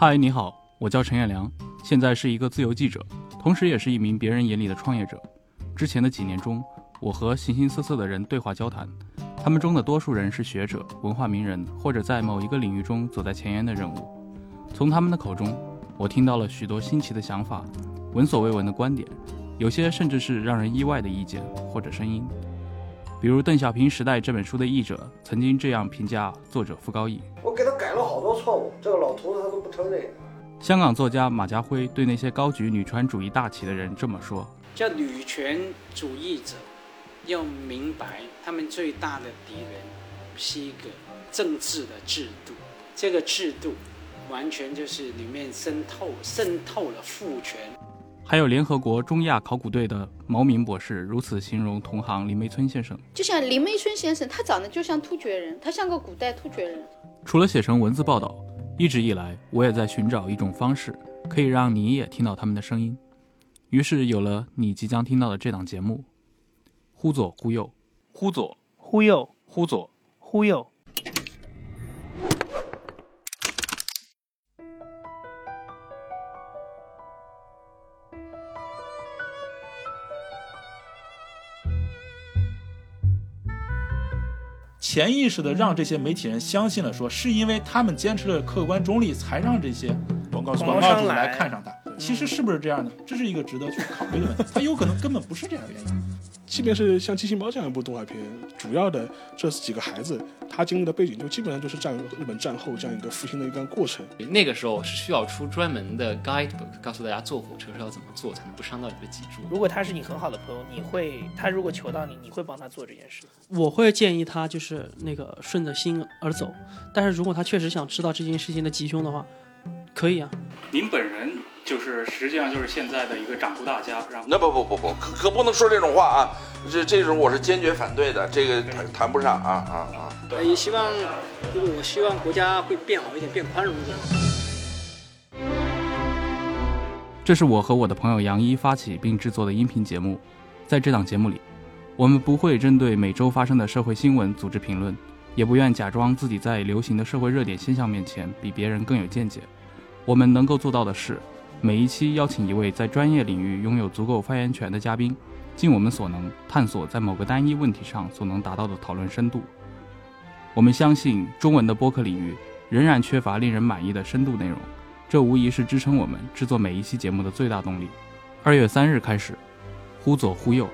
嗨，你好，我叫陈彦良，现在是一个自由记者，同时也是一名别人眼里的创业者。之前的几年中，我和形形色色的人对话交谈，他们中的多数人是学者、文化名人，或者在某一个领域中走在前沿的人物。从他们的口中，我听到了许多新奇的想法，闻所未闻的观点，有些甚至是让人意外的意见或者声音。比如《邓小平时代》这本书的译者曾经这样评价作者傅高义：“我给他改了好多错误，这个老头子他都不承认。”香港作家马家辉对那些高举女权主义大旗的人这么说：“叫女权主义者要明白，他们最大的敌人是一个政治的制度，这个制度完全就是里面渗透渗透了父权。”还有联合国中亚考古队的毛明博士如此形容同行林梅村先生：就像林梅村先生，他长得就像突厥人，他像个古代突厥人。除了写成文字报道，一直以来我也在寻找一种方式，可以让你也听到他们的声音。于是有了你即将听到的这档节目：忽左忽右，忽左忽右，忽左忽右。潜意识的让这些媒体人相信了，说是因为他们坚持了客观中立，才让这些广告广告主来看上他。其实是不是这样呢？这是一个值得去考虑的问题。他有可能根本不是这样的原因。即便是像《机器猫》这样一部动画片，主要的这几个孩子，他经历的背景就基本上就是战日本战后这样一个复兴的一段过程。那个时候是需要出专门的 guidebook，告诉大家坐火车是要怎么坐才能不伤到你的脊柱。如果他是你很好的朋友，你会他如果求到你，你会帮他做这件事？我会建议他就是那个顺着心而走。但是如果他确实想知道这件事情的吉凶的话，可以啊。您本人。就是实际上就是现在的一个掌故大家，然后那不不不不可可不能说这种话啊！这这种我是坚决反对的，这个谈谈不上啊啊啊！也希望，就是我希望国家会变好一点，变宽容一点。这是我和我的朋友杨一发起并制作的音频节目，在这档节目里，我们不会针对每周发生的社会新闻组织评论，也不愿假装自己在流行的社会热点现象面前比别人更有见解。我们能够做到的是。每一期邀请一位在专业领域拥有足够发言权的嘉宾，尽我们所能探索在某个单一问题上所能达到的讨论深度。我们相信中文的播客领域仍然缺乏令人满意的深度内容，这无疑是支撑我们制作每一期节目的最大动力。二月三日开始，忽左忽右。